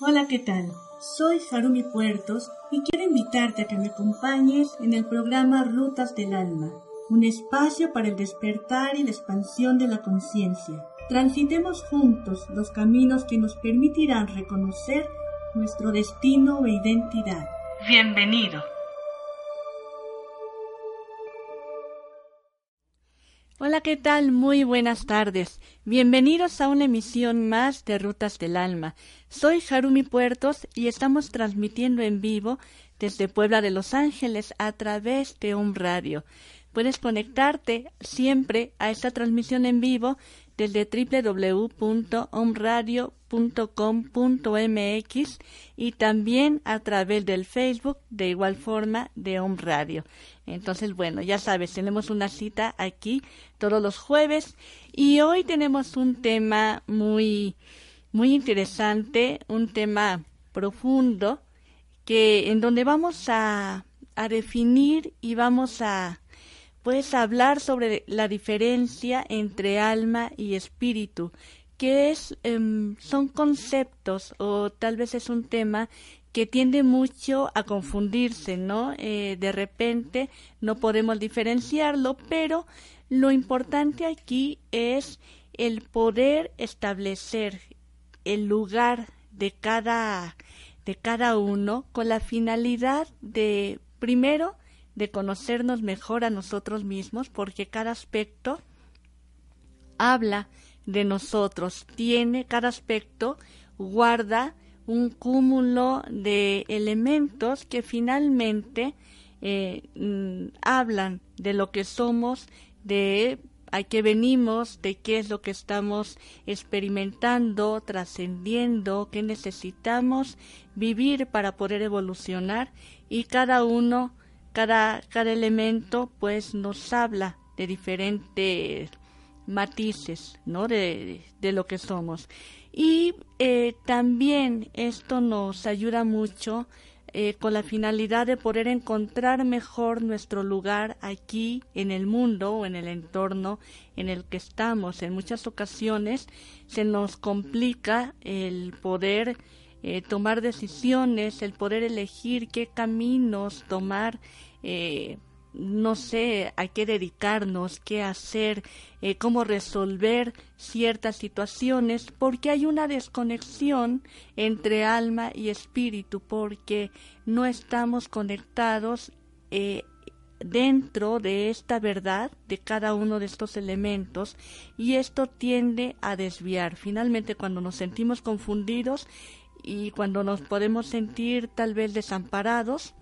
Hola, ¿qué tal? Soy Harumi Puertos y quiero invitarte a que me acompañes en el programa Rutas del Alma, un espacio para el despertar y la expansión de la conciencia. Transitemos juntos los caminos que nos permitirán reconocer nuestro destino e identidad. Bienvenido. Hola, ¿qué tal? Muy buenas tardes. Bienvenidos a una emisión más de Rutas del Alma. Soy Harumi Puertos y estamos transmitiendo en vivo desde Puebla de Los Ángeles a través de un radio. Puedes conectarte siempre a esta transmisión en vivo desde www.omradio.com.mx y también a través del Facebook de igual forma de Om Radio. Entonces, bueno, ya sabes, tenemos una cita aquí todos los jueves y hoy tenemos un tema muy muy interesante, un tema profundo que en donde vamos a, a definir y vamos a pues hablar sobre la diferencia entre alma y espíritu, que es em, son conceptos o tal vez es un tema que tiende mucho a confundirse, ¿no? Eh, de repente no podemos diferenciarlo, pero lo importante aquí es el poder establecer el lugar de cada de cada uno con la finalidad de primero de conocernos mejor a nosotros mismos porque cada aspecto habla de nosotros, tiene cada aspecto guarda un cúmulo de elementos que finalmente eh, mm, hablan de lo que somos, de a qué venimos, de qué es lo que estamos experimentando, trascendiendo, qué necesitamos vivir para poder evolucionar y cada uno, cada, cada elemento pues nos habla de diferentes matices, ¿no? De, de lo que somos. Y eh, también esto nos ayuda mucho eh, con la finalidad de poder encontrar mejor nuestro lugar aquí en el mundo o en el entorno en el que estamos. En muchas ocasiones se nos complica el poder eh, tomar decisiones, el poder elegir qué caminos tomar eh, no sé a qué dedicarnos, qué hacer, eh, cómo resolver ciertas situaciones, porque hay una desconexión entre alma y espíritu, porque no estamos conectados eh, dentro de esta verdad de cada uno de estos elementos y esto tiende a desviar. Finalmente, cuando nos sentimos confundidos y cuando nos podemos sentir tal vez desamparados,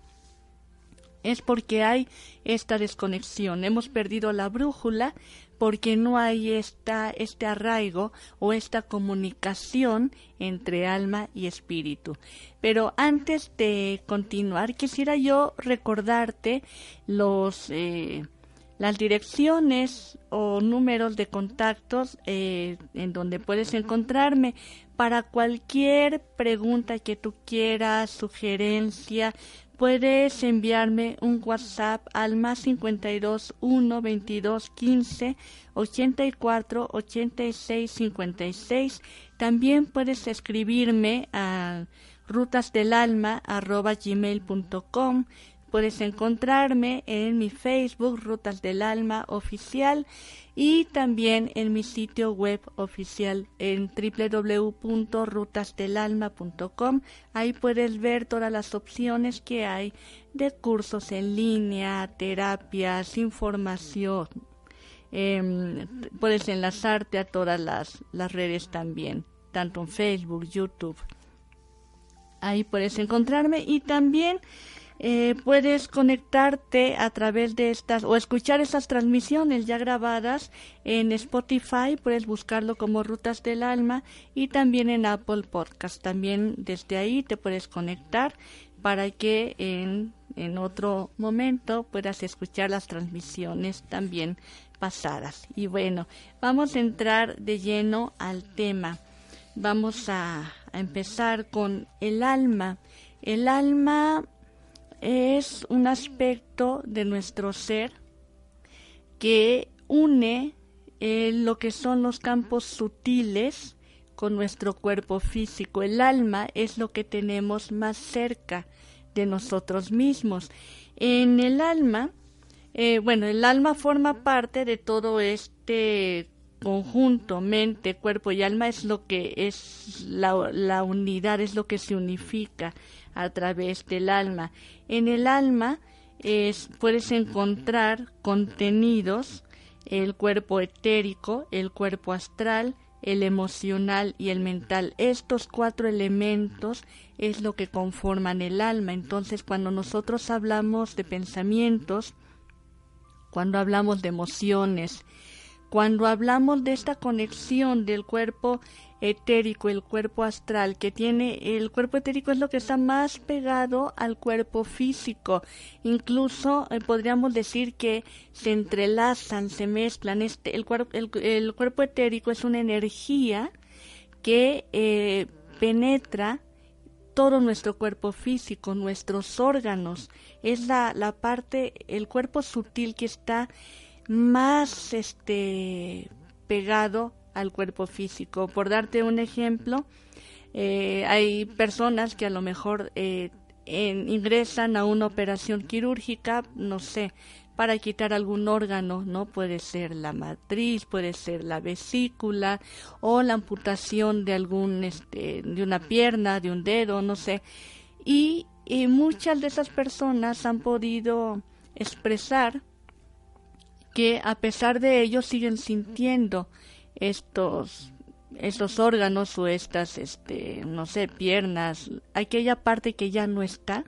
es porque hay esta desconexión. Hemos perdido la brújula porque no hay esta, este arraigo o esta comunicación entre alma y espíritu. Pero antes de continuar, quisiera yo recordarte los, eh, las direcciones o números de contactos eh, en donde puedes encontrarme para cualquier pregunta que tú quieras, sugerencia, puedes enviarme un WhatsApp al más 52 1 22 15 84 86 56. También puedes escribirme a rutasdelalma.gmail.com Puedes encontrarme en mi Facebook Rutas del Alma Oficial y también en mi sitio web oficial en www.rutasdelalma.com. Ahí puedes ver todas las opciones que hay de cursos en línea, terapias, información. Em, puedes enlazarte a todas las, las redes también, tanto en Facebook, YouTube. Ahí puedes encontrarme y también eh, puedes conectarte a través de estas o escuchar esas transmisiones ya grabadas en Spotify, puedes buscarlo como Rutas del Alma y también en Apple Podcast. También desde ahí te puedes conectar para que en, en otro momento puedas escuchar las transmisiones también pasadas. Y bueno, vamos a entrar de lleno al tema. Vamos a empezar con el alma. El alma es un aspecto de nuestro ser que une eh, lo que son los campos sutiles con nuestro cuerpo físico. El alma es lo que tenemos más cerca de nosotros mismos. En el alma, eh, bueno, el alma forma parte de todo este conjunto, mente, cuerpo y alma es lo que es la, la unidad, es lo que se unifica a través del alma. En el alma es, puedes encontrar contenidos, el cuerpo etérico, el cuerpo astral, el emocional y el mental. Estos cuatro elementos es lo que conforman el alma. Entonces, cuando nosotros hablamos de pensamientos, cuando hablamos de emociones, cuando hablamos de esta conexión del cuerpo etérico, el cuerpo astral, que tiene el cuerpo etérico es lo que está más pegado al cuerpo físico. Incluso eh, podríamos decir que se entrelazan, se mezclan. Este, el, el, cuerpo etérico es una energía que eh, penetra todo nuestro cuerpo físico, nuestros órganos. Es la, la parte, el cuerpo sutil que está más este pegado al cuerpo físico. Por darte un ejemplo, eh, hay personas que a lo mejor eh, ingresan a una operación quirúrgica, no sé, para quitar algún órgano, ¿no? Puede ser la matriz, puede ser la vesícula o la amputación de algún, este, de una pierna, de un dedo, no sé. y muchas de esas personas han podido expresar que a pesar de ello siguen sintiendo estos estos órganos o estas este no sé piernas aquella parte que ya no está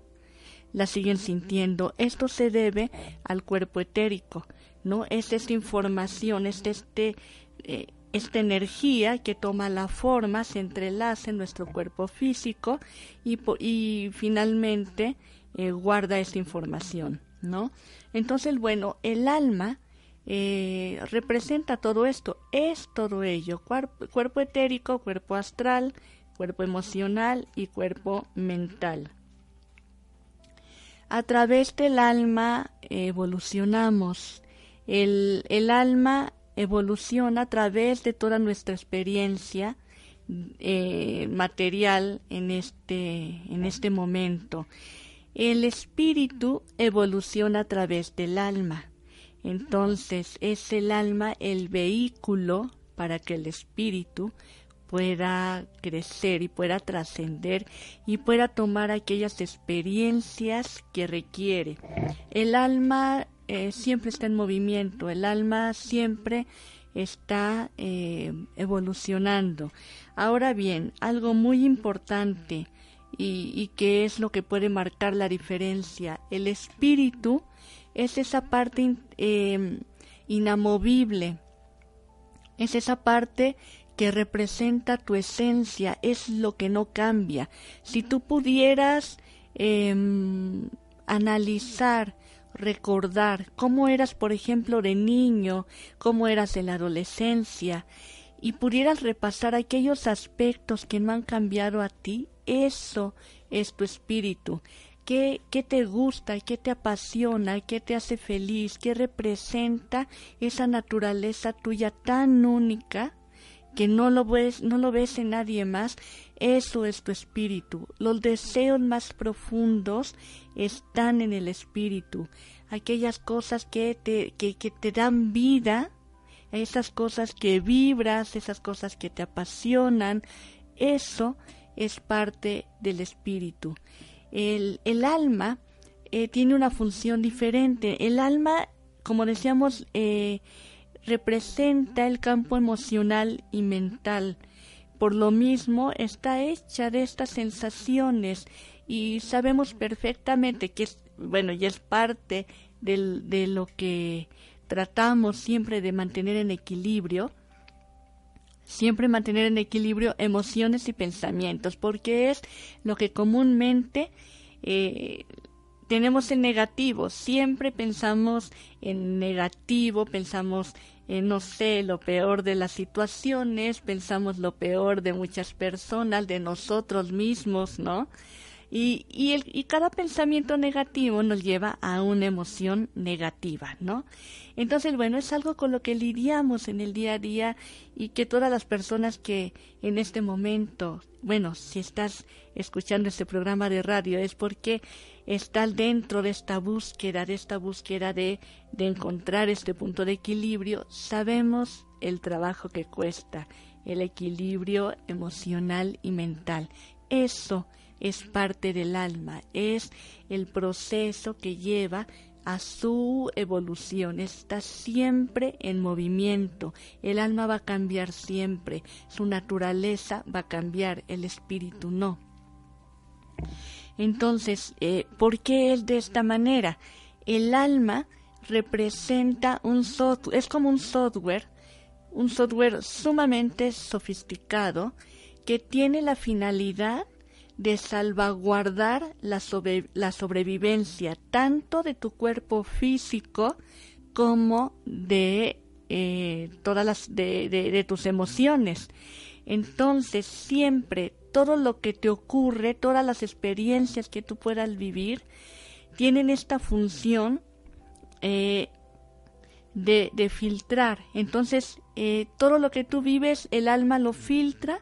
la siguen sintiendo. Esto se debe al cuerpo etérico no es esta información es este eh, esta energía que toma la forma se entrelaza en nuestro cuerpo físico y, y finalmente eh, guarda esta información no entonces bueno el alma eh, representa todo esto, es todo ello, cuerpo, etérico, cuerpo astral, cuerpo emocional y cuerpo mental. A través del alma evolucionamos. El, alma evoluciona a través de toda nuestra experiencia eh, material en este, en este momento. El espíritu evoluciona a través del alma. Entonces es el alma el vehículo para que el espíritu pueda crecer y pueda trascender y pueda tomar aquellas experiencias que requiere. El alma eh, siempre está en movimiento, el alma siempre está eh, evolucionando. Ahora bien, algo muy importante y, y que es lo que puede marcar la diferencia, el espíritu es esa parte em, inamovible, es esa parte que representa tu esencia, es lo que no cambia. Si tú pudieras em, analizar, recordar cómo eras, por ejemplo, de niño, cómo eras en la adolescencia, y pudieras repasar aquellos aspectos que no han cambiado a ti, eso es tu espíritu, qué, te gusta, qué te apasiona, qué te hace feliz, qué representa esa naturaleza tuya tan única que no lo ves, no lo ves en nadie más, eso es tu espíritu. Los deseos más profundos están en el espíritu. Aquellas cosas que te, que, que te dan vida, esas cosas que vibras, esas cosas que te apasionan, eso es parte del espíritu. El, el alma eh, tiene una función diferente. El alma, como decíamos, eh, representa el campo emocional y mental. Por lo mismo, está hecha de estas sensaciones y sabemos perfectamente que es, bueno, y es parte del, de lo que tratamos siempre de mantener en equilibrio, siempre mantener en equilibrio emociones y pensamientos, porque es lo que comúnmente eh, tenemos en negativo, siempre pensamos en negativo, pensamos en, no sé, lo peor de las situaciones, pensamos lo peor de muchas personas, de nosotros mismos, ¿no? Y, y, el, y cada pensamiento negativo nos lleva a una emoción negativa, ¿no? Entonces, bueno, es algo con lo que lidiamos en el día a día y que todas las personas que en este momento, bueno, si estás escuchando este programa de radio es porque estás dentro de esta búsqueda, de esta búsqueda de, de encontrar este punto de equilibrio, sabemos el trabajo que cuesta, el equilibrio emocional y mental. Eso es parte del alma, es el proceso que lleva a su evolución, está siempre en movimiento, el alma va a cambiar siempre, su naturaleza va a cambiar, el espíritu no. Entonces, eh, ¿por qué es de esta manera? El alma representa un software, es como un software, un software sumamente sofisticado que tiene la finalidad de salvaguardar la, la sobrevivencia tanto de tu cuerpo físico como de eh, todas las de, de, tus emociones. Entonces siempre todo lo que te ocurre, todas las experiencias que tú puedas vivir, tienen esta función eh, de, de, filtrar. Entonces, eh, todo lo que tú vives, el alma lo filtra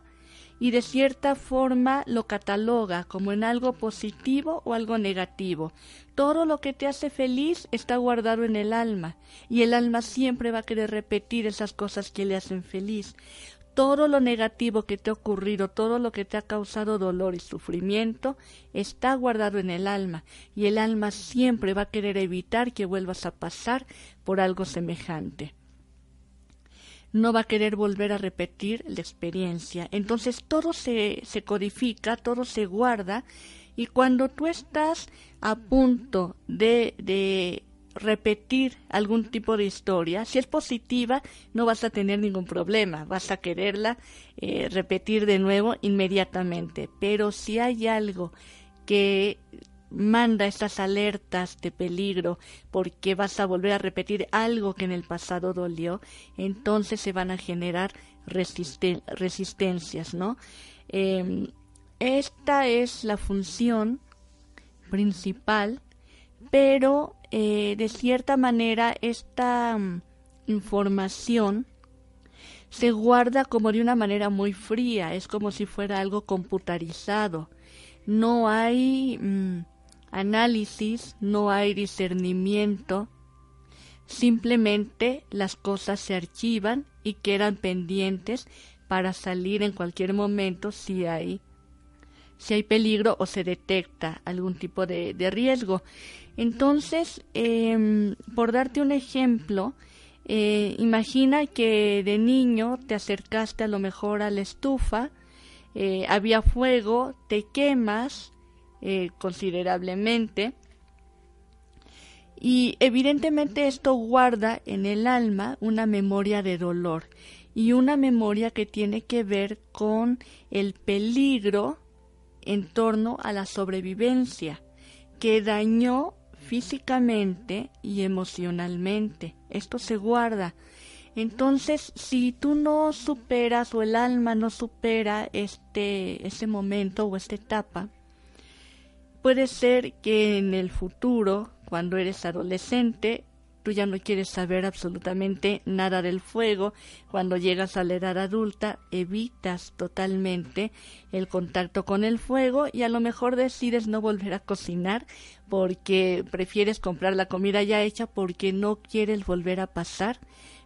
y de cierta forma lo cataloga como en algo positivo o algo negativo. Todo lo que te hace feliz está guardado en el alma y el alma siempre va a querer repetir esas cosas que le hacen feliz. Todo lo negativo que te ha ocurrido, todo lo que te ha causado dolor y sufrimiento, está guardado en el alma y el alma siempre va a querer evitar que vuelvas a pasar por algo semejante no va a querer volver a repetir la experiencia. Entonces todo se, se codifica, todo se guarda y cuando tú estás a punto de, de repetir algún tipo de historia, si es positiva, no vas a tener ningún problema, vas a quererla eh, repetir de nuevo inmediatamente. Pero si hay algo que manda estas alertas de peligro porque vas a volver a repetir algo que en el pasado dolió, entonces se van a generar resistencias, ¿no? Em, esta es la función principal, pero eh, de cierta manera esta mm, información se guarda como de una manera muy fría, es como si fuera algo computarizado. No hay mm, análisis, no hay discernimiento, simplemente las cosas se archivan y quedan pendientes para salir en cualquier momento si hay si hay peligro o se detecta algún tipo de, riesgo. Entonces, em, por darte un ejemplo, eh, imagina que de niño te acercaste a lo mejor a la estufa, eh, había fuego, te quemas, eh, considerablemente. Y evidentemente esto guarda en el alma una memoria de dolor y una memoria que tiene que ver con el peligro en torno a la sobrevivencia que dañó físicamente y emocionalmente. Esto se guarda. Entonces, si tú no superas o el alma no supera este ese momento o esta etapa, Puede ser que en el futuro, cuando eres adolescente, tú ya no quieres saber absolutamente nada del fuego. Cuando llegas a la edad adulta, evitas totalmente el contacto con el fuego y a lo mejor decides no volver a cocinar porque prefieres comprar la comida ya hecha porque no quieres volver a pasar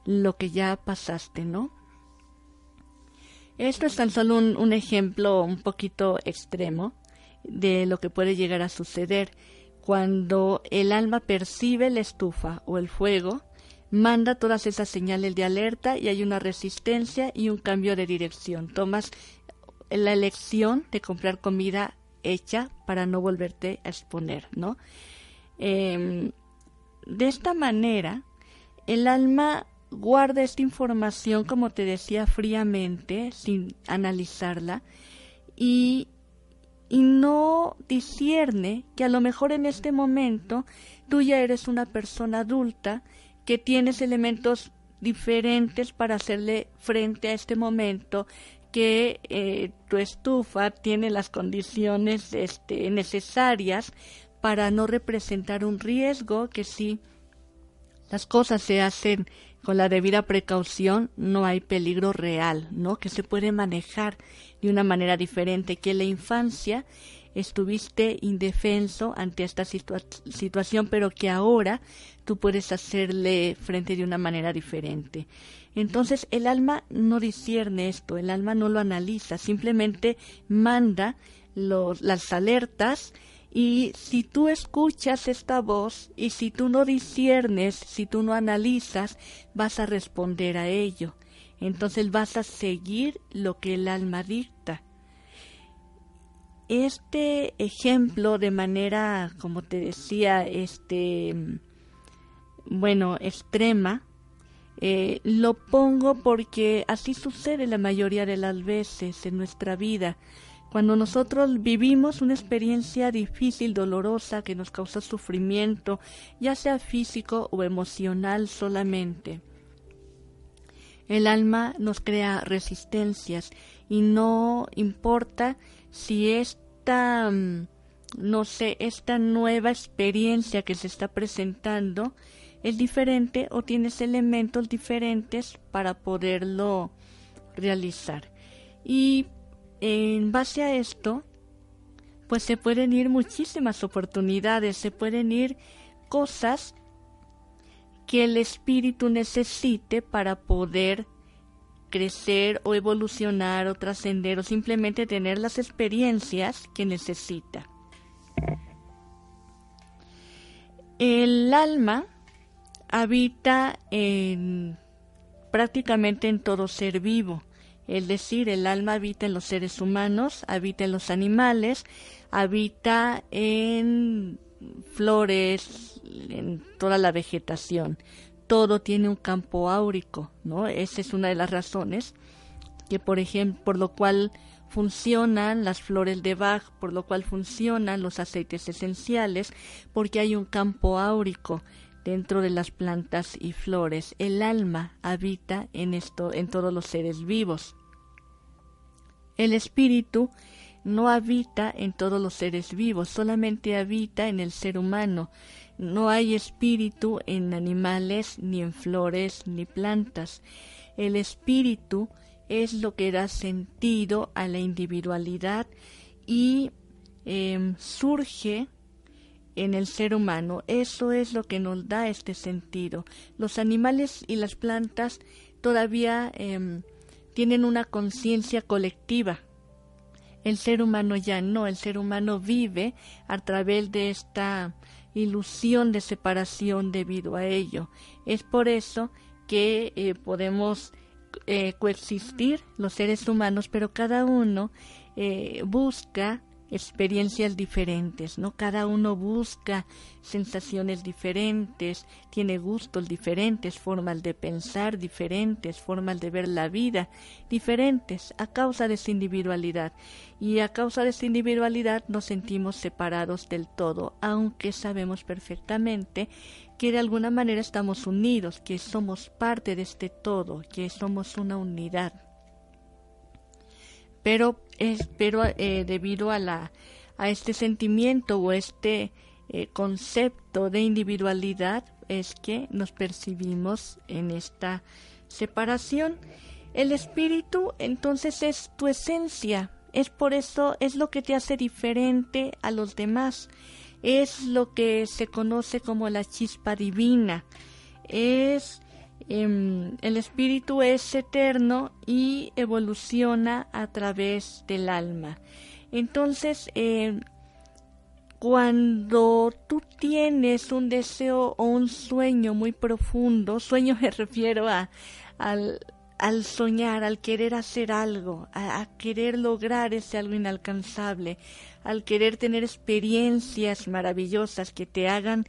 lo que ya pasaste, ¿no? Esto es tan solo un, un ejemplo un poquito extremo, de lo que puede llegar a suceder. Cuando el alma percibe la estufa o el fuego, manda todas esas señales de alerta y hay una resistencia y un cambio de dirección. Tomas la elección de comprar comida hecha para no volverte a exponer, ¿no? Em, de esta manera, el alma guarda esta información, como te decía, fríamente, sin analizarla, y, y no discierne que a lo mejor en este momento tú ya eres una persona adulta que tienes elementos diferentes para hacerle frente a este momento que eh, tu estufa tiene las condiciones este, necesarias para no representar un riesgo que si las cosas se hacen con la debida precaución no hay peligro real, ¿no? Que se puede manejar de una manera diferente, que en la infancia estuviste indefenso ante esta situación, pero que ahora tú puedes hacerle frente de una manera diferente. Entonces el alma no discierne esto, el alma no lo analiza, simplemente manda las alertas y si tú escuchas esta voz y si tú no disciernes, si tú no analizas, vas a responder a ello. Entonces vas a seguir lo que el alma dicta. Este ejemplo de manera, como te decía, este, bueno, extrema, eh, lo pongo porque así sucede la mayoría de las veces en nuestra vida. Cuando nosotros vivimos una experiencia difícil, dolorosa, que nos causa sufrimiento, ya sea físico o emocional solamente, el alma nos crea resistencias y no importa si esta, mm, no sé, esta nueva experiencia que se está presentando es diferente o tienes elementos diferentes para poderlo realizar. Y en base a esto, pues se pueden ir muchísimas oportunidades, se pueden ir cosas que el espíritu necesite para poder crecer o evolucionar o trascender o simplemente tener las experiencias que necesita. El alma habita en prácticamente en todo ser vivo. Es decir, el alma habita en los seres humanos, habita en los animales, habita en flores, en toda la vegetación. Todo tiene un campo áurico, ¿no? Esa es una de las razones que, por ejemplo, por lo cual funcionan las flores de Bach, por lo cual funcionan los aceites esenciales, porque hay un campo áurico dentro de las plantas y flores. El alma habita en esto, en todos los seres vivos. El espíritu no habita en todos los seres vivos, solamente habita en el ser humano. No hay espíritu en animales, ni en flores, ni plantas. El espíritu es lo que da sentido a la individualidad y em, surge en el ser humano. Eso es lo que nos da este sentido. Los animales y las plantas todavía em, tienen una conciencia colectiva. El ser humano ya no, el ser humano vive a través de esta ilusión de separación debido a ello. Es por eso que eh, podemos eh, coexistir los seres humanos, pero cada uno eh, busca experiencias diferentes, ¿no? Cada uno busca sensaciones diferentes, tiene gustos diferentes, formas de pensar diferentes, formas de ver la vida diferentes a causa de su individualidad. Y a causa de su individualidad nos sentimos separados del todo, aunque sabemos perfectamente que de alguna manera estamos unidos, que somos parte de este todo, que somos una unidad pero es pero eh, debido a la a este sentimiento o este eh, concepto de individualidad es que nos percibimos en esta separación. El espíritu entonces es tu esencia. Es por eso es lo que te hace diferente a los demás. Es lo que se conoce como la chispa divina. Es Em, el espíritu es eterno y evoluciona a través del alma. Entonces, em, cuando tú tienes un deseo o un sueño muy profundo, sueño me refiero a, al soñar, al querer hacer algo, a, querer lograr ese algo inalcanzable, al querer tener experiencias maravillosas que te hagan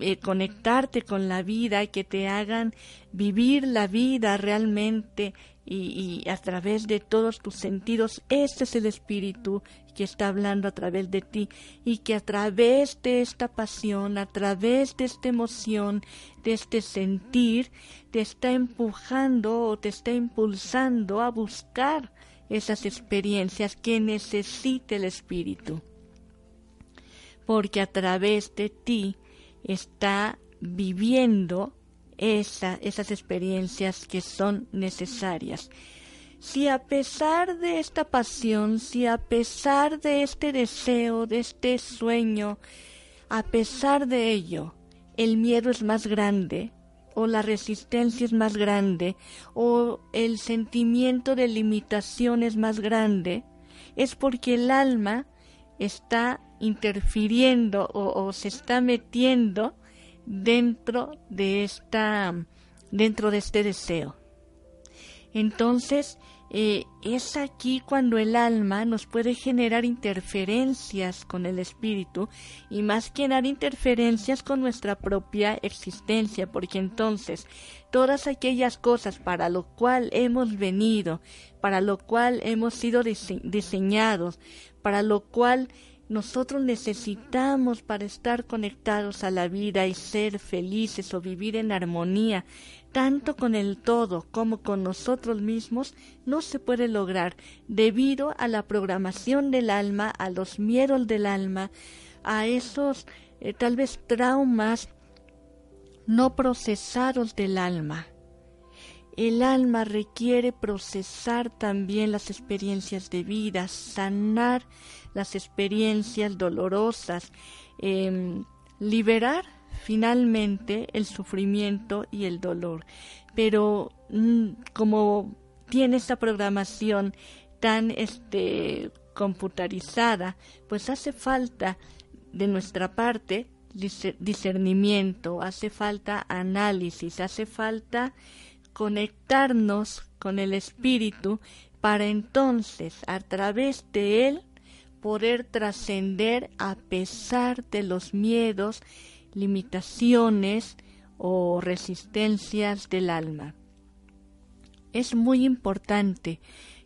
eh, conectarte con la vida y que te hagan vivir la vida realmente y, a través de todos tus sentidos. Este es el espíritu que está hablando a través de ti y que a través de esta pasión, a través de esta emoción, de este sentir, te está empujando o te está impulsando a buscar esas experiencias que necesita el espíritu. Porque a través de ti está viviendo esas experiencias que son necesarias. Si a pesar de esta pasión, si a pesar de este deseo, de este sueño, a pesar de ello, el miedo es más grande, o la resistencia es más grande, o el sentimiento de limitación es más grande, es porque el alma está interfiriendo o, se está metiendo dentro de esta dentro de este deseo. Entonces, eh, es aquí cuando el alma nos puede generar interferencias con el espíritu y más que nada interferencias con nuestra propia existencia, porque entonces todas aquellas cosas para lo cual hemos venido, para lo cual hemos sido diseñados, para lo cual nosotros necesitamos para estar conectados a la vida y ser felices o vivir en armonía, tanto con el todo como con nosotros mismos, no se puede lograr debido a la programación del alma, a los miedos del alma, a esos eh, tal vez traumas no procesados del alma. El alma requiere procesar también las experiencias de vida, sanar las experiencias dolorosas, em, liberar finalmente el sufrimiento y el dolor. Pero mm, como tiene esta programación tan este, computarizada, pues hace falta de nuestra parte discernimiento, hace falta análisis, hace falta conectarnos con el espíritu para entonces a través de él poder trascender a pesar de los miedos, limitaciones o resistencias del alma. Es muy importante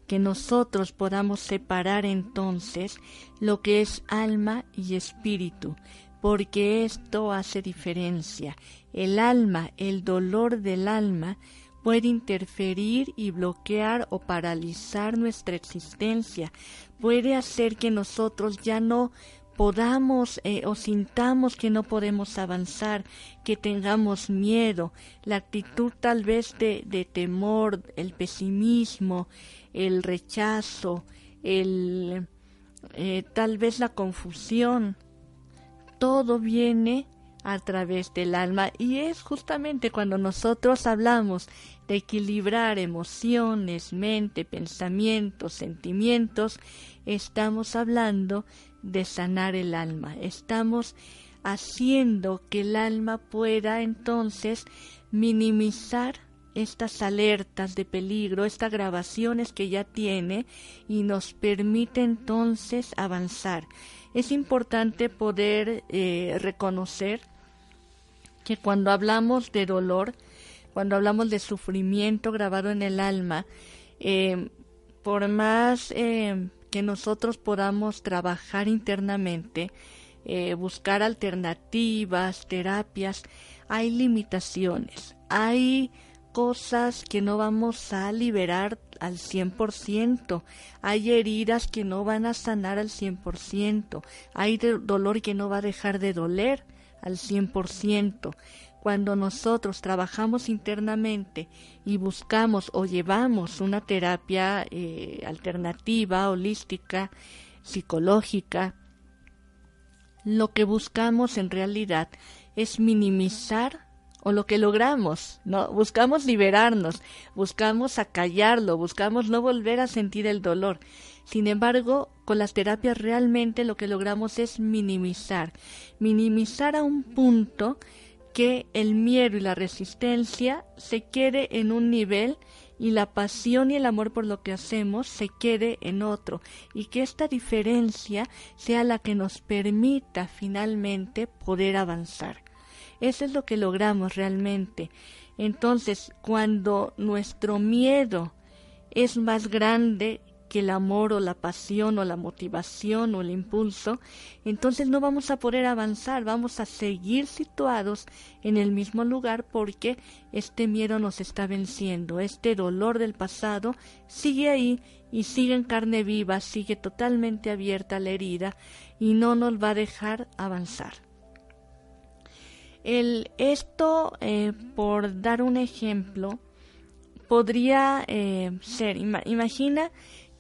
que nosotros podamos separar entonces lo que es alma y espíritu, porque esto hace diferencia. El alma, el dolor del alma, puede interferir y bloquear o paralizar nuestra existencia, puede hacer que nosotros ya no podamos eh, o sintamos que no podemos avanzar, que tengamos miedo, la actitud tal vez de, de temor, el pesimismo, el rechazo, el, eh, tal vez la confusión, todo viene a través del alma y es justamente cuando nosotros hablamos de equilibrar emociones, mente, pensamientos, sentimientos, estamos hablando de sanar el alma, estamos haciendo que el alma pueda entonces minimizar estas alertas de peligro, estas grabaciones que ya tiene y nos permite entonces avanzar. Es importante poder eh, reconocer que cuando hablamos de dolor, cuando hablamos de sufrimiento grabado en el alma, eh, por más eh, que nosotros podamos trabajar internamente, eh, buscar alternativas, terapias, hay limitaciones, hay cosas que no vamos a liberar al 100%, hay heridas que no van a sanar al 100%, hay dolor que no va a dejar de doler, al 100%. Cuando nosotros trabajamos internamente y buscamos o llevamos una terapia eh, alternativa, holística, psicológica, lo que buscamos en realidad es minimizar o lo que logramos, ¿no? Buscamos liberarnos, buscamos acallarlo, buscamos no volver a sentir el dolor. Sin embargo, con las terapias realmente lo que logramos es minimizar, minimizar a un punto que el miedo y la resistencia se quede en un nivel y la pasión y el amor por lo que hacemos se quede en otro y que esta diferencia sea la que nos permita finalmente poder avanzar. Eso es lo que logramos realmente. Entonces, cuando nuestro miedo es más grande que el amor o la pasión o la motivación o el impulso, entonces no vamos a poder avanzar, vamos a seguir situados en el mismo lugar porque este miedo nos está venciendo, este dolor del pasado sigue ahí y sigue en carne viva, sigue totalmente abierta la herida y no nos va a dejar avanzar. El, esto, eh, por dar un ejemplo, podría eh, ser, imagina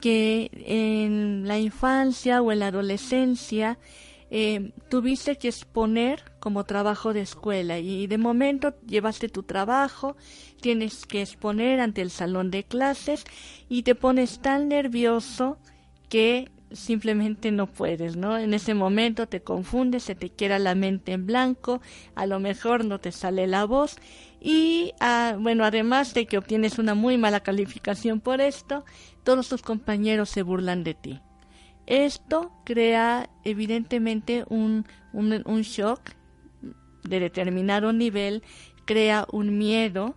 que en la infancia o en la adolescencia eh, tuviste que exponer como trabajo de escuela y de momento llevaste tu trabajo, tienes que exponer ante el salón de clases y te pones tan nervioso que simplemente no puedes, ¿no? En ese momento te confundes, se te queda la mente en blanco, a lo mejor no te sale la voz y, ah, bueno, además de que obtienes una muy mala calificación por esto, todos tus compañeros se burlan de ti. Esto crea evidentemente un, un, un shock de determinado nivel, crea un miedo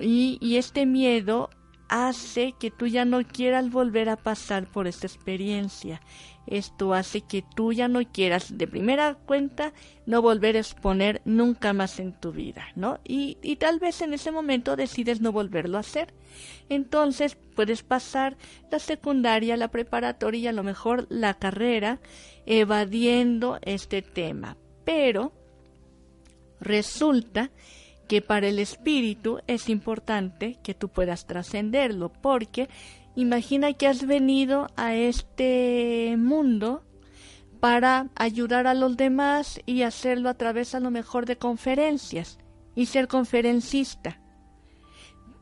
y, y este miedo hace que tú ya no quieras volver a pasar por esta experiencia. Esto hace que tú ya no quieras, de primera cuenta, no volver a exponer nunca más en tu vida, ¿no? Y, y tal vez en ese momento decides no volverlo a hacer. Entonces puedes pasar la secundaria, la preparatoria y a lo mejor la carrera evadiendo este tema. Pero resulta que para el espíritu es importante que tú puedas trascenderlo, porque imagina que has venido a este mundo para ayudar a los demás y hacerlo a través a lo mejor de conferencias y ser conferencista,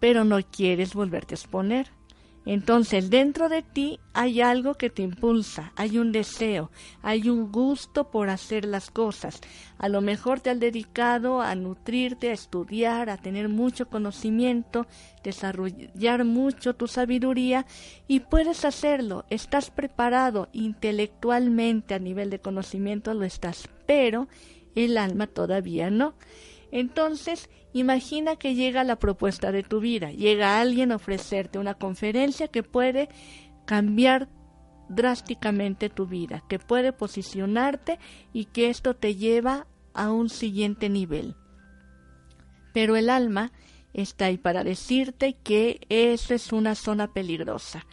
pero no quieres volverte a exponer. Entonces dentro de ti hay algo que te impulsa, hay un deseo, hay un gusto por hacer las cosas. A lo mejor te has dedicado a nutrirte, a estudiar, a tener mucho conocimiento, desarrollar mucho tu sabiduría y puedes hacerlo. Estás preparado intelectualmente a nivel de conocimiento, lo estás, pero el alma todavía no. Entonces, imagina que llega la propuesta de tu vida, llega alguien a ofrecerte una conferencia que puede cambiar drásticamente tu vida, que puede posicionarte y que esto te lleva a un siguiente nivel. Pero el alma está ahí para decirte que eso es una zona peligrosa,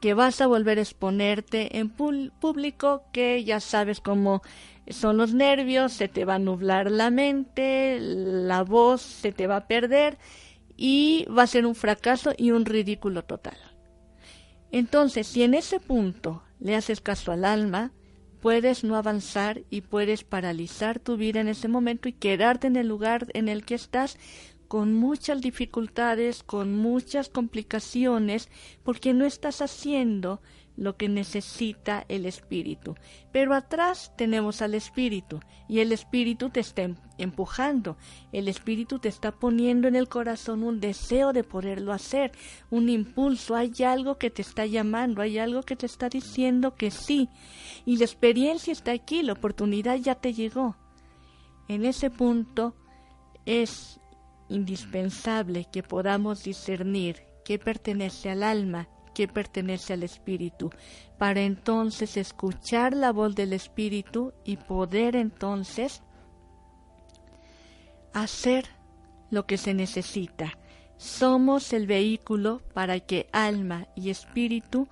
que vas a volver a exponerte en público, que ya sabes cómo son los nervios, se te va a nublar la mente, la voz se te va a perder y va a ser un fracaso y un ridículo total. Entonces, si en ese punto le haces caso al alma, puedes no avanzar y puedes paralizar tu vida en ese momento y quedarte en el lugar en el que estás con muchas dificultades, con muchas complicaciones, porque no estás haciendo lo que necesita el espíritu. Pero atrás tenemos al espíritu y el espíritu te está em-, empujando, el espíritu te está poniendo en el corazón un deseo de poderlo hacer, un impulso, hay algo que te está llamando, hay algo que te está diciendo que sí. Y la experiencia está aquí, la oportunidad ya te llegó. En ese punto es indispensable que podamos discernir qué pertenece al alma que pertenece al Espíritu, para entonces escuchar la voz del Espíritu y poder entonces hacer lo que se necesita. Somos el vehículo para que alma y espíritu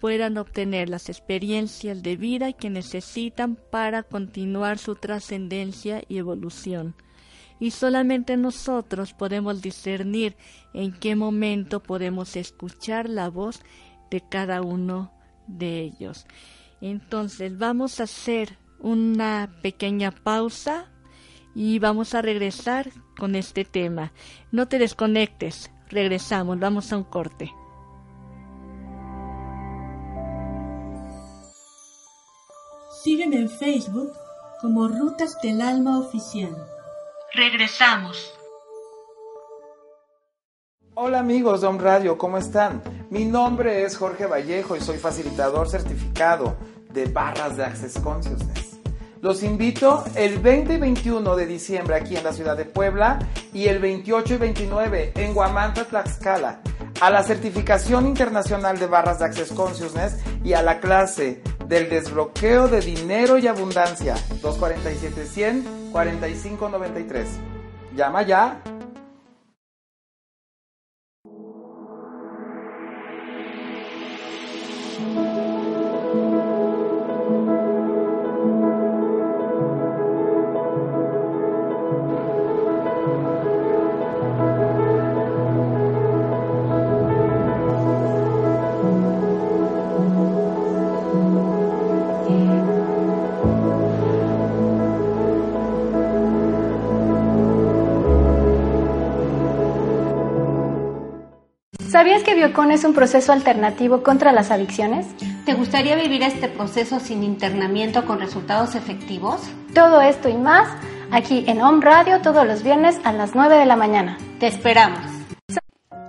puedan obtener las experiencias de vida que necesitan para continuar su trascendencia y evolución y solamente nosotros podemos discernir en qué momento podemos escuchar la voz de cada uno de ellos. Entonces vamos a hacer una pequeña pausa y vamos a regresar con este tema. No te desconectes, regresamos, vamos a un corte. Sígueme en Facebook como Rutas del Alma Oficial. Regresamos. Hola amigos de Home Radio, ¿cómo están? Mi nombre es Jorge Vallejo y soy facilitador certificado de barras de Access Consciousness. Los invito el 20 y 21 de diciembre aquí en la ciudad de Puebla y el 28 y 29 en Guamanta, Tlaxcala a la certificación internacional de barras de Access Consciousness y a la clase del desbloqueo de dinero y abundancia 247 100 4593. Llama ya Biocon es un proceso alternativo contra las adicciones? ¿Te gustaría vivir este proceso sin internamiento con resultados efectivos? Todo esto y más aquí en Home Radio todos los viernes a las 9 de la mañana. Te esperamos.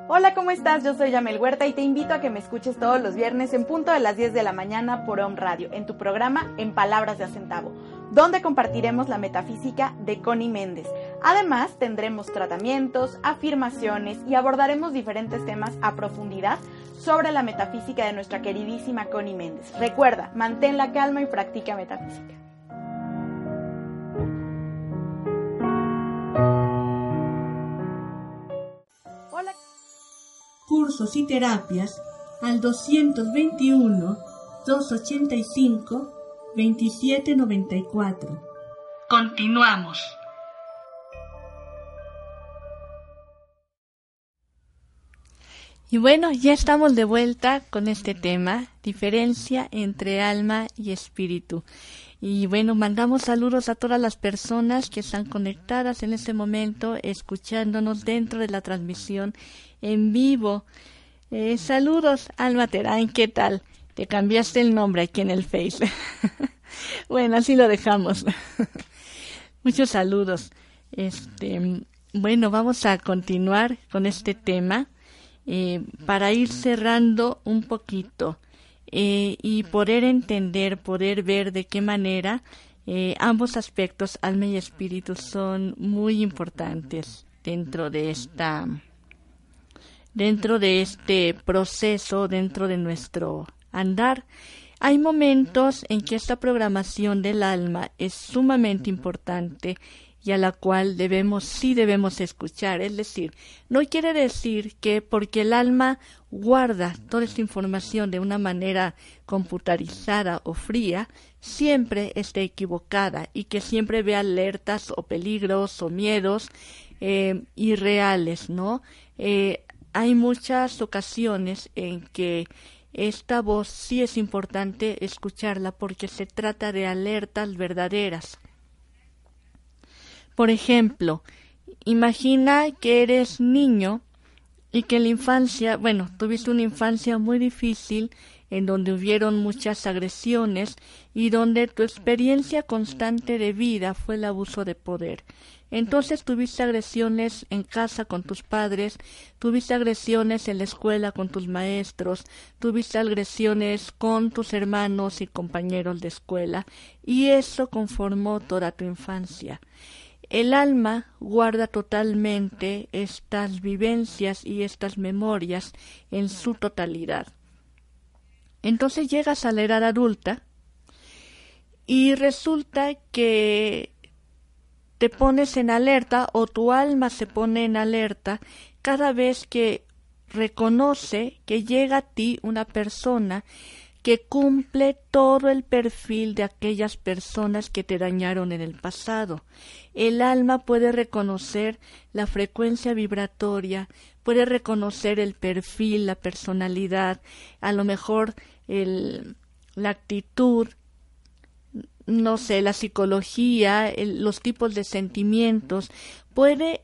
Hola, ¿cómo estás? Yo soy Yamel Huerta y te invito a que me escuches todos los viernes en punto de las 10 de la mañana por Home Radio, en tu programa En Palabras de Acentavo donde compartiremos la metafísica de Connie Méndez. Además, tendremos tratamientos, afirmaciones y abordaremos diferentes temas a profundidad sobre la metafísica de nuestra queridísima Connie Méndez. Recuerda, mantén la calma y practica metafísica. Hola. Cursos y terapias al 221 285 2794. Continuamos. Y bueno, ya estamos de vuelta con este tema, diferencia entre alma y espíritu. Y bueno, mandamos saludos a todas las personas que están conectadas en este momento, escuchándonos dentro de la transmisión en vivo. Eh, saludos, Alma Terán, ¿qué tal? Te cambiaste el nombre aquí en el Face. bueno, así lo dejamos. Muchos saludos. Este, bueno, vamos a continuar con este tema eh, para ir cerrando un poquito eh, y poder entender, poder ver de qué manera eh, ambos aspectos, alma y espíritu, son muy importantes dentro de esta, dentro de este proceso, dentro de nuestro andar. Hay momentos en que esta programación del alma es sumamente importante y a la cual debemos, sí debemos escuchar. Es decir, no quiere decir que porque el alma guarda toda esta información de una manera computarizada o fría, siempre esté equivocada y que siempre vea alertas o peligros o miedos eh, irreales, ¿no? Eh, hay muchas ocasiones en que esta voz sí es importante escucharla porque se trata de alertas verdaderas. Por ejemplo, imagina que eres niño y que la infancia, bueno, tuviste una infancia muy difícil en donde hubieron muchas agresiones y donde tu experiencia constante de vida fue el abuso de poder. Entonces tuviste agresiones en casa con tus padres, tuviste agresiones en la escuela con tus maestros, tuviste agresiones con tus hermanos y compañeros de escuela, y eso conformó toda tu infancia. El alma guarda totalmente estas vivencias y estas memorias en su totalidad. Entonces llegas a la edad adulta y resulta que te pones en alerta o tu alma se pone en alerta cada vez que reconoce que llega a ti una persona que cumple todo el perfil de aquellas personas que te dañaron en el pasado. El alma puede reconocer la frecuencia vibratoria, puede reconocer el perfil, la personalidad, a lo mejor la actitud, no sé, la psicología, los tipos de sentimientos, puede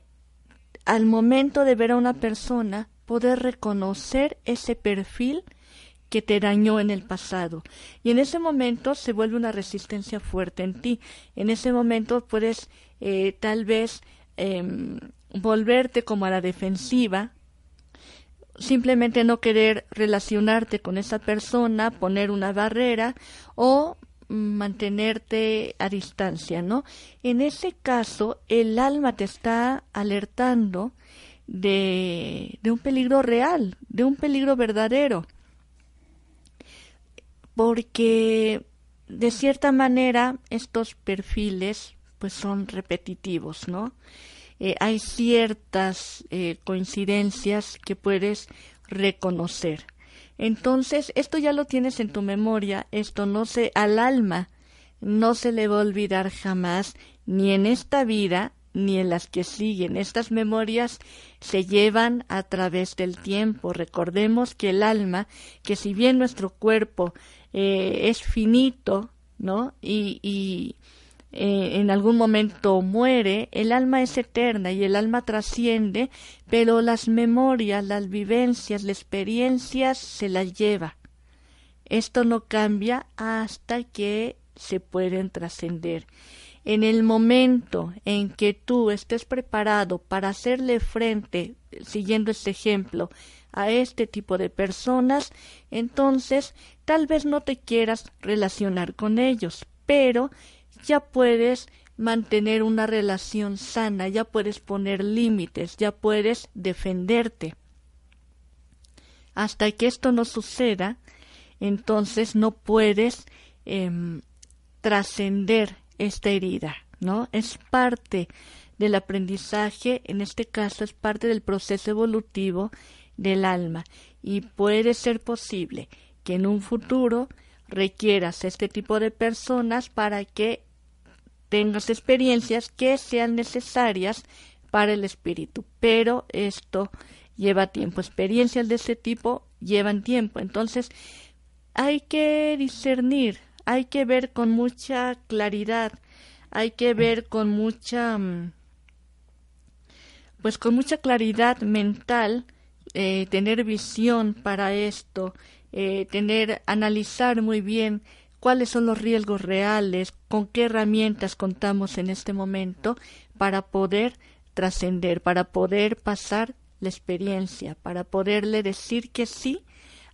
al momento de ver a una persona poder reconocer ese perfil que te dañó en el pasado. Y en ese momento se vuelve una resistencia fuerte en ti. En ese momento puedes eh, tal vez em, volverte como a la defensiva simplemente no querer relacionarte con esa persona, poner una barrera o mantenerte a distancia, ¿no? En ese caso, el alma te está alertando de, de un peligro real, de un peligro verdadero, porque de cierta manera estos perfiles pues son repetitivos, ¿no? Eh, hay ciertas eh, coincidencias que puedes reconocer. Entonces, esto ya lo tienes en tu memoria, esto no se al alma no se le va a olvidar jamás, ni en esta vida, ni en las que siguen. Estas memorias se llevan a través del tiempo. Recordemos que el alma, que si bien nuestro cuerpo eh, es finito, ¿no? Y, eh, en algún momento muere, el alma es eterna y el alma trasciende, pero las memorias, las vivencias, las experiencias se las lleva. Esto no cambia hasta que se pueden trascender. En el momento en que tú estés preparado para hacerle frente, siguiendo este ejemplo, a este tipo de personas, entonces tal vez no te quieras relacionar con ellos, pero ya puedes mantener una relación sana, ya puedes poner límites, ya puedes defenderte. Hasta que esto no suceda, entonces no puedes em, trascender esta herida, ¿no? Es parte del aprendizaje, en este caso es parte del proceso evolutivo del alma y puede ser posible que en un futuro requieras este tipo de personas para que tengas experiencias que sean necesarias para el espíritu. Pero esto lleva tiempo. Experiencias de ese tipo llevan tiempo. Entonces hay que discernir, hay que ver con mucha claridad, hay que ver con mucha mm, pues con mucha claridad mental, eh, tener visión para esto, eh, tener, analizar muy bien cuáles son los riesgos reales, con qué herramientas contamos en este momento para poder trascender, para poder pasar la experiencia, para poderle decir que sí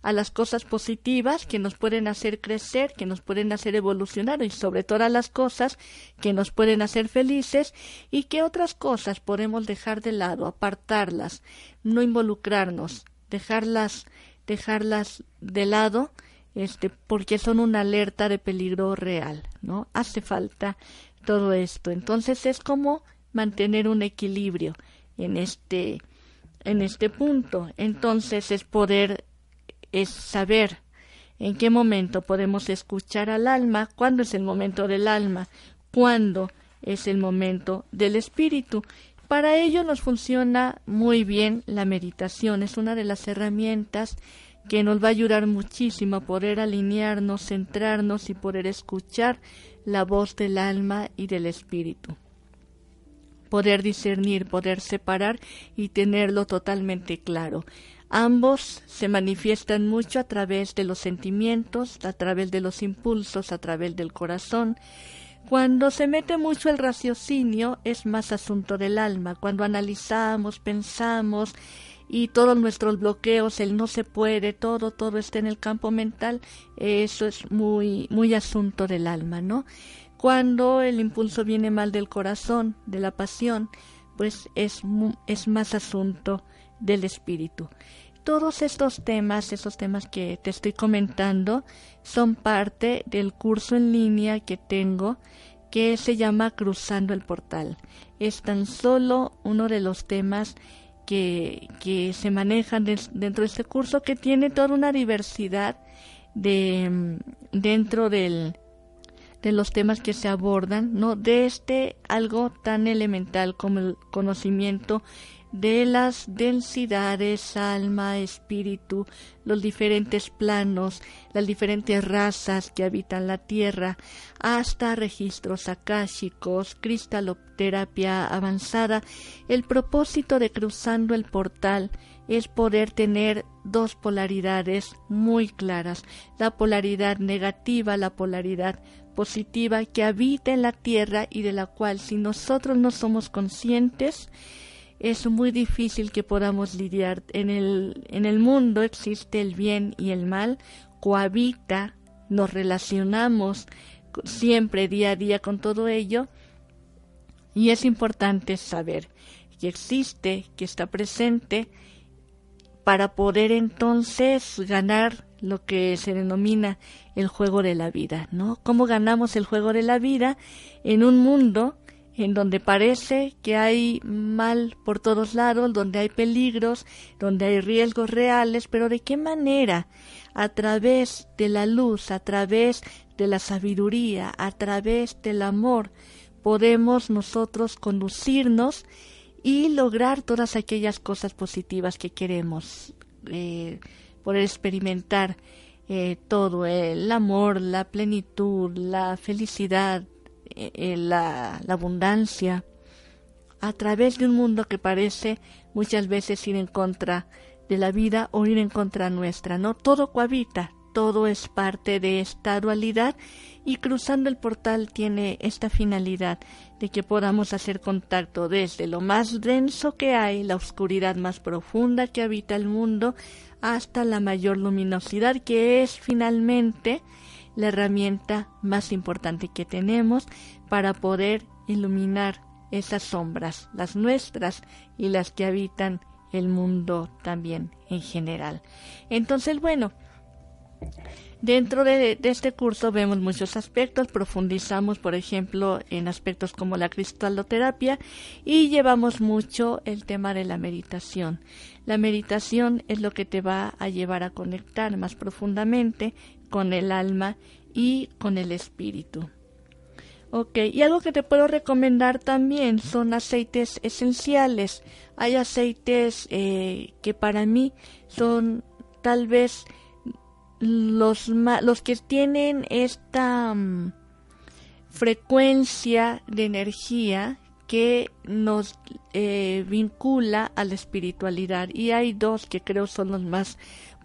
a las cosas positivas que nos pueden hacer crecer, que nos pueden hacer evolucionar y sobre todas las cosas que nos pueden hacer felices y que otras cosas podemos dejar de lado, apartarlas, no involucrarnos, dejarlas dejarlas de lado este, porque son una alerta de peligro real, ¿no? Hace falta todo esto. Entonces es como mantener un equilibrio en este, en este punto. Entonces es poder, es saber en qué momento podemos escuchar al alma, cuándo es el momento del alma, cuándo es el momento del espíritu. Para ello nos funciona muy bien la meditación, es una de las herramientas que nos va a ayudar muchísimo a poder alinearnos, centrarnos y poder escuchar la voz del alma y del espíritu. Poder discernir, poder separar y tenerlo totalmente claro. Ambos se manifiestan mucho a través de los sentimientos, a través de los impulsos, a través del corazón. Cuando se mete mucho el raciocinio es más asunto del alma. Cuando analizamos, pensamos, y todos nuestros bloqueos, el no se puede, todo, todo está en el campo mental, eso es muy, muy asunto del alma, ¿no? Cuando el impulso viene mal del corazón, de la pasión, pues es, es más asunto del espíritu. Todos estos temas, esos temas que te estoy comentando, son parte del curso en línea que tengo que se llama Cruzando el Portal. Es tan solo uno de los temas que, se manejan dentro de este curso que tiene toda una diversidad de dentro del, de los temas que se abordan, ¿no? De este algo tan elemental como el conocimiento de las densidades, alma, espíritu, los diferentes planos, las diferentes razas que habitan la Tierra, hasta registros akáshicos, cristaloterapia avanzada. El propósito de cruzando el portal es poder tener dos polaridades muy claras, la polaridad negativa, la polaridad positiva que habita en la Tierra y de la cual si nosotros no somos conscientes, es muy difícil que podamos lidiar. En el, en el mundo existe el bien y el mal, cohabita, nos relacionamos siempre día a día con todo ello y es importante saber que existe, que está presente para poder entonces ganar lo que se denomina el juego de la vida, ¿no? ¿Cómo ganamos el juego de la vida en un mundo en donde parece que hay mal por todos lados, donde hay peligros, donde hay riesgos reales, pero de qué manera a través de la luz, a través de la sabiduría, a través del amor, podemos nosotros conducirnos y lograr todas aquellas cosas positivas que queremos, eh, poder experimentar eh, todo, el amor, la plenitud, la felicidad, eh, la, la abundancia, a través de un mundo que parece muchas veces ir en contra de la vida o ir en contra nuestra, ¿no? Todo cohabita, todo es parte de esta dualidad y cruzando el portal tiene esta finalidad de que podamos hacer contacto desde lo más denso que hay, la oscuridad más profunda que habita el mundo, hasta la mayor luminosidad que es finalmente la herramienta más importante que tenemos para poder iluminar esas sombras, las nuestras y las que habitan el mundo también en general. Entonces, bueno, Dentro de, este curso vemos muchos aspectos, profundizamos, por ejemplo, en aspectos como la cristaloterapia y llevamos mucho el tema de la meditación. La meditación es lo que te va a llevar a conectar más profundamente con el alma y con el espíritu. Ok, y algo que te puedo recomendar también son aceites esenciales. Hay aceites eh, que para mí son tal vez los, los que tienen esta mm, frecuencia de energía que nos eh, vincula a la espiritualidad y hay dos que creo son los más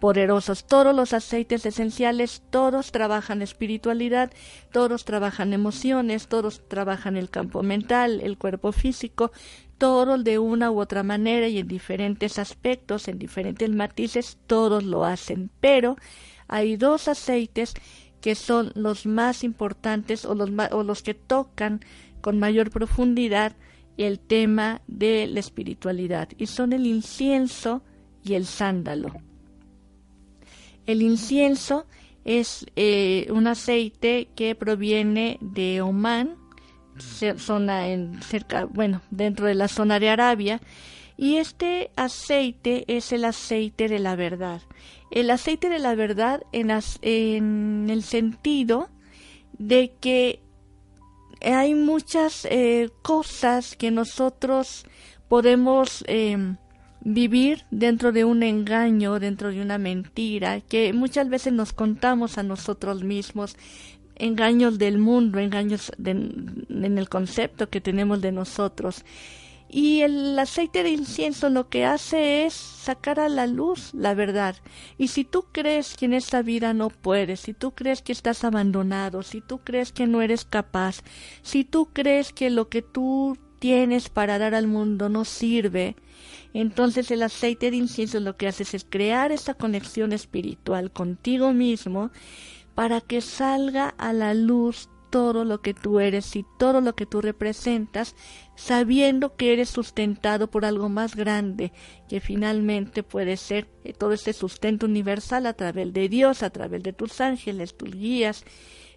poderosos. Todos los aceites esenciales, todos trabajan espiritualidad, todos trabajan emociones, todos trabajan el campo mental, el cuerpo físico, todos de una u otra manera y en diferentes aspectos, en diferentes matices, todos lo hacen, pero hay dos aceites que son los más importantes o los, o los que tocan con mayor profundidad el tema de la espiritualidad y son el incienso y el sándalo. El incienso es eh, un aceite que proviene de Omán, zona en cerca, bueno, dentro de la zona de Arabia, y este aceite es el aceite de la verdad. El aceite de la verdad en, en el sentido de que hay muchas eh, cosas que nosotros podemos em, vivir dentro de un engaño, dentro de una mentira, que muchas veces nos contamos a nosotros mismos, engaños del mundo, engaños en el concepto que tenemos de nosotros. Y el aceite de incienso lo que hace es sacar a la luz la verdad. Y si tú crees que en esta vida no puedes, si tú crees que estás abandonado, si tú crees que no eres capaz, si tú crees que lo que tú tienes para dar al mundo no sirve, entonces el aceite de incienso lo que hace es crear esa conexión espiritual contigo mismo para que salga a la luz todo lo que tú eres y todo lo que tú representas, sabiendo que eres sustentado por algo más grande, que finalmente puede ser eh, todo este sustento universal a través de Dios, a través de tus ángeles, tus guías,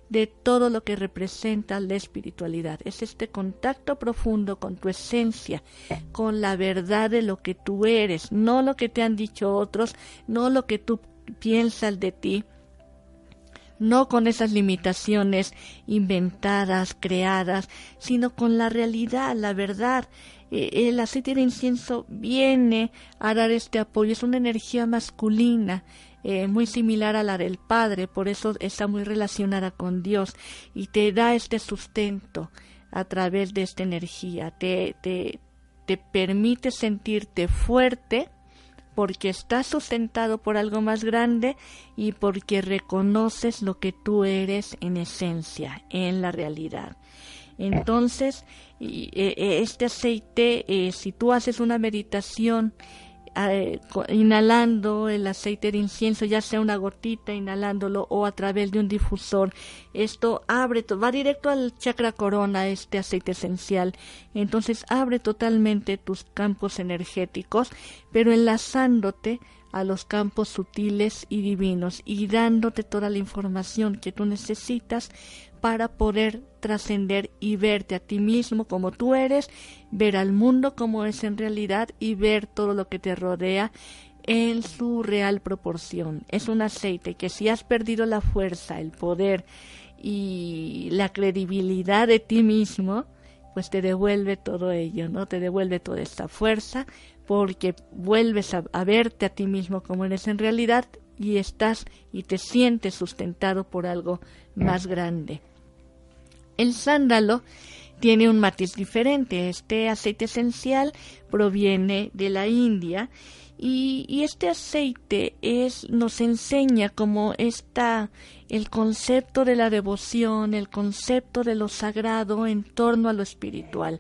de todo lo que representa la espiritualidad. Es este contacto profundo con tu esencia, con la verdad de lo que tú eres, no lo que te han dicho otros, no lo que tú piensas de ti, no con esas limitaciones inventadas, creadas, sino con la realidad, la verdad. Eh, el aceite de incienso viene a dar este apoyo, es una energía masculina, eh, muy similar a la del Padre, por eso está muy relacionada con Dios y te da este sustento a través de esta energía, te, te, te permite sentirte fuerte, porque estás sustentado por algo más grande y porque reconoces lo que tú eres en esencia, en la realidad. Entonces, eh, este aceite, eh, si tú haces una meditación inhalando el aceite de incienso, ya sea una gotita, inhalándolo o a través de un difusor, esto abre, va directo al chakra corona este aceite esencial. Entonces abre totalmente tus campos energéticos, pero enlazándote a los campos sutiles y divinos y dándote toda la información que tú necesitas para poder trascender y verte a ti mismo como tú eres, ver al mundo como es en realidad y ver todo lo que te rodea en su real proporción. Es un aceite que si has perdido la fuerza, el poder y la credibilidad de ti mismo, pues te devuelve todo ello, ¿no? Te devuelve toda esta fuerza porque vuelves a, a verte a ti mismo como eres en realidad y estás y te sientes sustentado por algo más grande. El sándalo tiene un matiz diferente. Este aceite esencial proviene de la India y, este aceite es nos enseña como está el concepto de la devoción, el concepto de lo sagrado en torno a lo espiritual.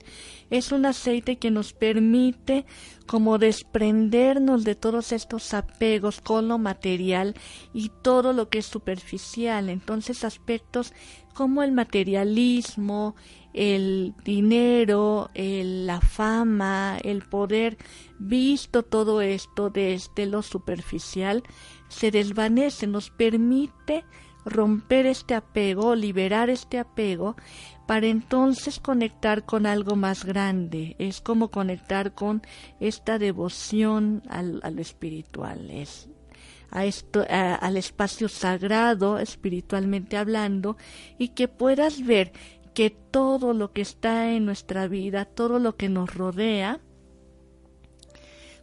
Es un aceite que nos permite como desprendernos de todos estos apegos con lo material y todo lo que es superficial. Entonces aspectos como el materialismo, el dinero, el- la fama, el poder, visto todo esto desde lo superficial, se desvanece, nos permite romper este apego, liberar este apego, para entonces conectar con algo más grande. Es como conectar con esta devoción al, a lo espiritual. Es al espacio sagrado, espiritualmente hablando, y que puedas ver que todo lo que está en nuestra vida, todo lo que nos rodea,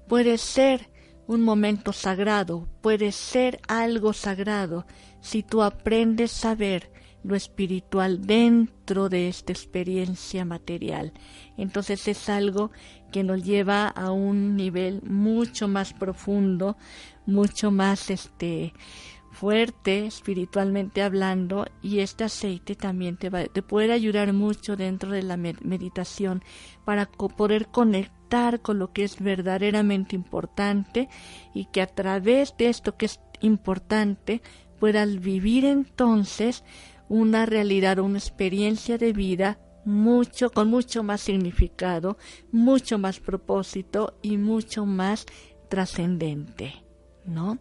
puede ser un momento sagrado, puede ser algo sagrado, si tú aprendes a ver lo espiritual dentro de esta experiencia material. Entonces es algo que nos lleva a un nivel mucho más profundo, mucho más este fuerte espiritualmente hablando y este aceite también te, va, te puede ayudar mucho dentro de la med- meditación para poder conectar con lo que es verdaderamente importante y que a través de esto que es importante puedas vivir entonces una realidad una experiencia de vida mucho con mucho más significado, mucho más propósito y mucho más trascendente, ¿no?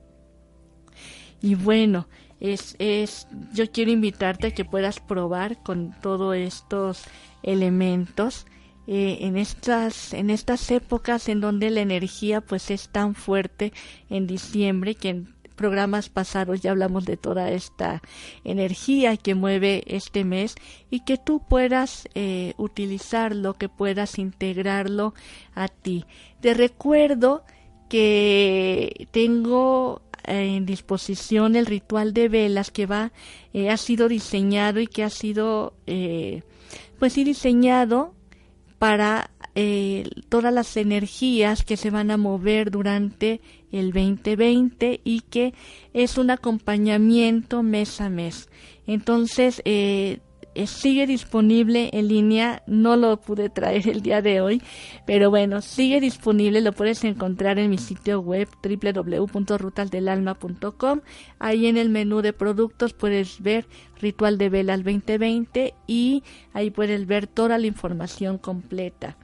Y bueno, es, es, yo quiero invitarte a que puedas probar con todos estos elementos eh, en estas en estas épocas en donde la energía pues es tan fuerte en diciembre que programas pasados ya hablamos de toda esta energía que mueve este mes y que tú puedas eh, utilizarlo, que puedas integrarlo a ti. Te recuerdo que tengo en disposición el ritual de velas que va eh, ha sido diseñado y que ha sido eh, pues sí diseñado para eh, todas las energías que se van a mover durante el 2020 y que es un acompañamiento mes a mes. Entonces, eh, eh, sigue disponible en línea, no lo pude traer el día de hoy, pero bueno, sigue disponible, lo puedes encontrar en mi sitio web www.rutasdelalma.com. Ahí en el menú de productos puedes ver Ritual de Velas 2020 y ahí puedes ver toda la información completa.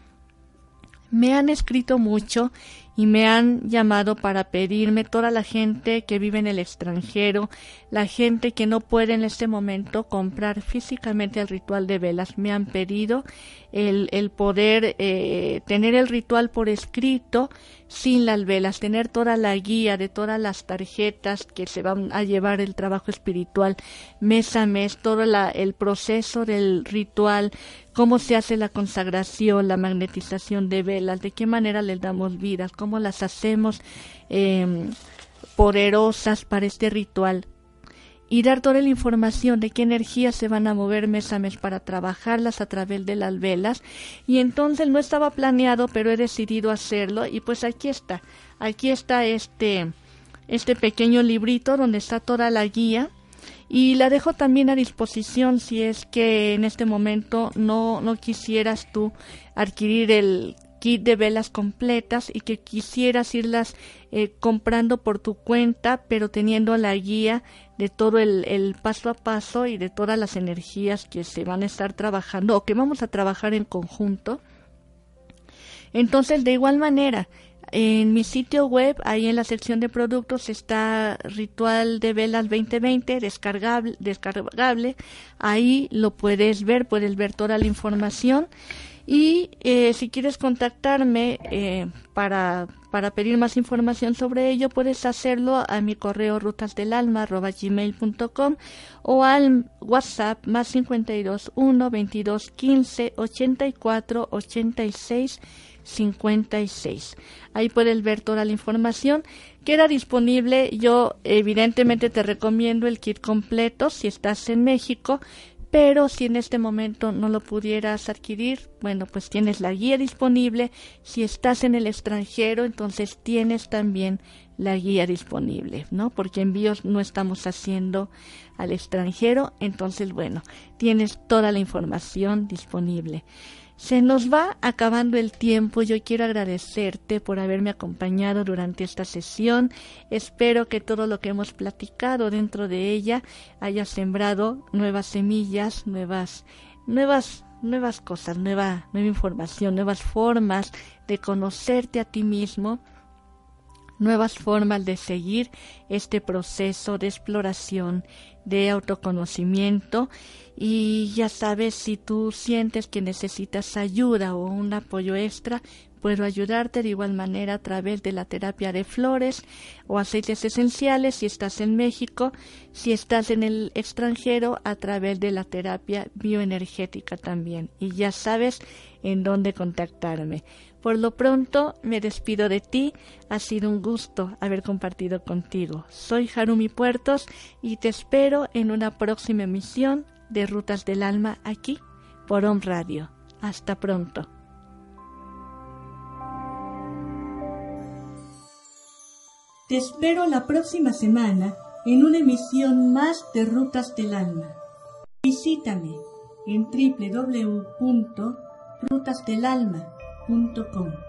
Me han escrito mucho y me han llamado para pedirme toda la gente que vive en el extranjero, la gente que no puede en este momento comprar físicamente el ritual de velas. Me han pedido el, el poder eh, tener el ritual por escrito sin las velas, tener toda la guía de todas las tarjetas que se van a llevar el trabajo espiritual mes a mes, todo la, el proceso del ritual, cómo se hace la consagración, la magnetización de velas, de qué manera les damos vida, cómo las hacemos eh, poderosas para este ritual y dar toda la información de qué energías se van a mover mes a mes para trabajarlas a través de las velas. Y entonces no estaba planeado pero he decidido hacerlo. Y pues aquí está aquí está este este pequeño librito donde está toda la guía. Y la dejo también a disposición si es que en este momento no, no quisieras tú adquirir el kit de velas completas y que quisieras irlas eh, comprando por tu cuenta, pero teniendo la guía de todo el, paso a paso y de todas las energías que se van a estar trabajando o que vamos a trabajar en conjunto. Entonces, de igual manera, en mi sitio web, ahí en la sección de productos está Ritual de Velas 2020, descargable, descargable. Ahí lo puedes ver, puedes ver toda la información. Y eh, si quieres contactarme eh, para, para pedir más información sobre ello, puedes hacerlo a mi correo rutasdelalma.gmail.com o al WhatsApp más 52 1 22 15 84 86 56. Ahí puedes ver toda la información. Queda disponible. Yo evidentemente te recomiendo el kit completo si estás en México, pero si en este momento no lo pudieras adquirir, bueno, pues tienes la guía disponible. Si estás en el extranjero, entonces tienes también la guía disponible, ¿no? Porque envíos no estamos haciendo al extranjero, entonces, bueno, tienes toda la información disponible. Se nos va acabando el tiempo. Yo quiero agradecerte por haberme acompañado durante esta sesión. Espero que todo lo que hemos platicado dentro de ella haya sembrado nuevas semillas, nuevas, nuevas, nuevas cosas, nueva, nueva información, nuevas formas de conocerte a ti mismo nuevas formas de seguir este proceso de exploración, de autoconocimiento y ya sabes si tú sientes que necesitas ayuda o un apoyo extra, puedo ayudarte de igual manera a través de la terapia de flores o aceites esenciales si estás en México, si estás en el extranjero a través de la terapia bioenergética también. Y ya sabes en dónde contactarme. Por lo pronto me despido de ti, ha sido un gusto haber compartido contigo. Soy Harumi Puertos y te espero en una próxima emisión de Rutas del Alma aquí por Om Radio. Hasta pronto. Te espero la próxima semana en una emisión más de Rutas del Alma. Visítame en www.rutasdelalma.com com